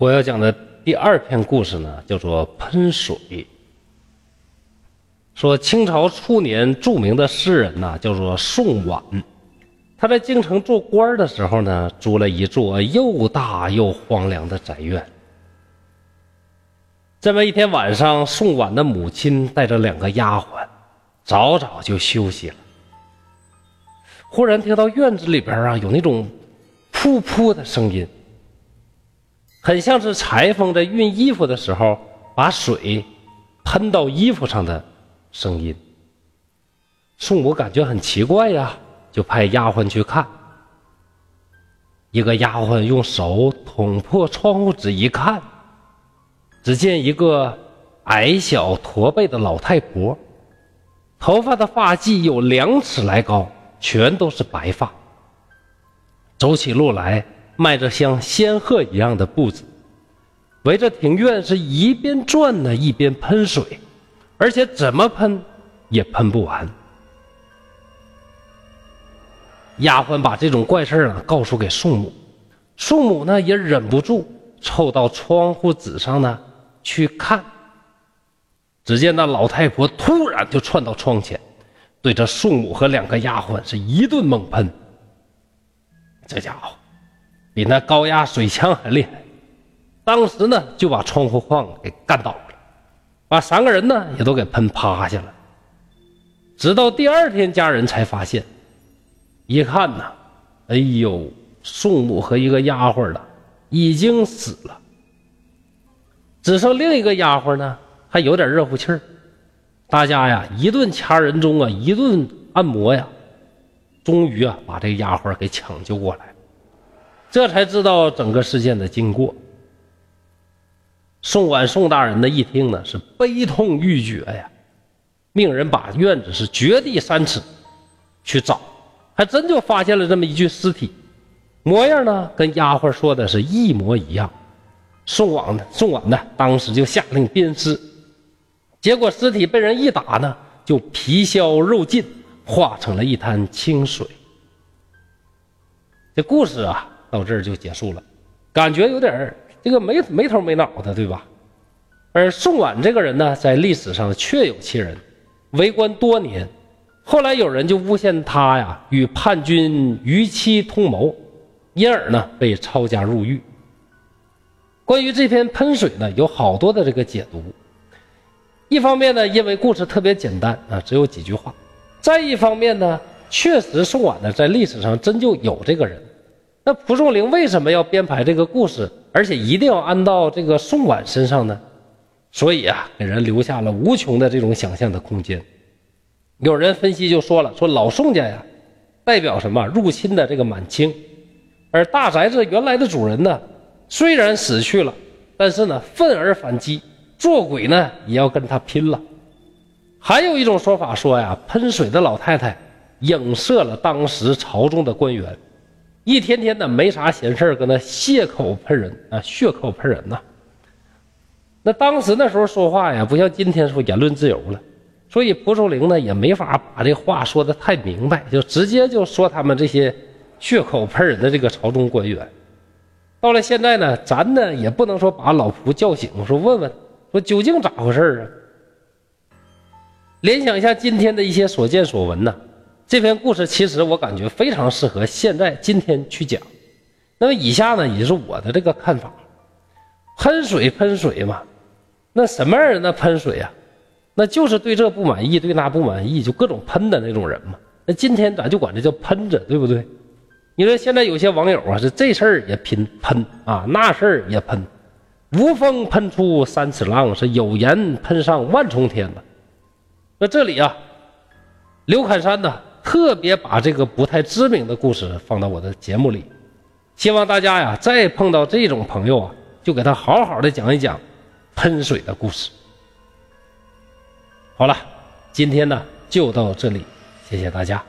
我要讲的第二篇故事呢，叫做喷水。说清朝初年著名的诗人呐，叫做宋婉。他在京城做官的时候呢，租了一座又大又荒凉的宅院。这么一天晚上，宋婉的母亲带着两个丫鬟，早早就休息了。忽然听到院子里边啊，有那种噗噗的声音。很像是裁缝在熨衣服的时候把水喷到衣服上的声音。宋母感觉很奇怪呀，就派丫鬟去看。一个丫鬟用手捅破窗户纸一看，只见一个矮小驼背的老太婆，头发的发髻有两尺来高，全都是白发，走起路来。迈着像仙鹤一样的步子，围着庭院是一边转呢，一边喷水，而且怎么喷也喷不完。丫鬟把这种怪事啊告诉给宋母，宋母呢也忍不住凑到窗户纸上呢去看。只见那老太婆突然就窜到窗前，对着宋母和两个丫鬟是一顿猛喷。这家伙！比那高压水枪还厉害，当时呢就把窗户框给干倒了，把三个人呢也都给喷趴下了。直到第二天，家人才发现，一看呐，哎呦，宋母和一个丫鬟的已经死了，只剩另一个丫鬟呢还有点热乎气儿。大家呀一顿掐人中啊，一顿按摩呀，终于啊把这个丫鬟给抢救过来。这才知道整个事件的经过。宋婉宋大人呢一听呢是悲痛欲绝呀，命人把院子是掘地三尺去找，还真就发现了这么一具尸体，模样呢跟丫鬟说的是一模一样。宋婉呢宋婉呢当时就下令鞭尸，结果尸体被人一打呢就皮消肉尽，化成了一滩清水。这故事啊。到这儿就结束了，感觉有点儿这个没没头没脑的，对吧？而宋婉这个人呢，在历史上确有其人，为官多年，后来有人就诬陷他呀与叛军逾期通谋，因而呢被抄家入狱。关于这篇喷水呢，有好多的这个解读。一方面呢，因为故事特别简单啊，只有几句话；再一方面呢，确实宋婉呢在历史上真就有这个人。那蒲松龄为什么要编排这个故事，而且一定要安到这个宋婉身上呢？所以啊，给人留下了无穷的这种想象的空间。有人分析就说了，说老宋家呀，代表什么？入侵的这个满清，而大宅子原来的主人呢，虽然死去了，但是呢，愤而反击，做鬼呢也要跟他拼了。还有一种说法说呀，喷水的老太太影射了当时朝中的官员。一天天的没啥闲事搁那血口喷人啊，血口喷人呐。那当时那时候说话呀，不像今天说言论自由了，所以蒲松龄呢也没法把这话说的太明白，就直接就说他们这些血口喷人的这个朝中官员。到了现在呢，咱呢也不能说把老蒲叫醒，说问问，说究竟咋回事啊？联想一下今天的一些所见所闻呢。这篇故事其实我感觉非常适合现在今天去讲。那么以下呢也是我的这个看法：喷水喷水嘛，那什么样人呢喷水啊？那就是对这不满意，对那不满意，就各种喷的那种人嘛。那今天咱就管这叫喷子，对不对？你说现在有些网友啊，是这事儿也喷喷啊，那事儿也喷，无风喷出三尺浪，是有言喷上万重天了。那这里啊，刘侃山呢？特别把这个不太知名的故事放到我的节目里，希望大家呀，再碰到这种朋友啊，就给他好好的讲一讲喷水的故事。好了，今天呢就到这里，谢谢大家。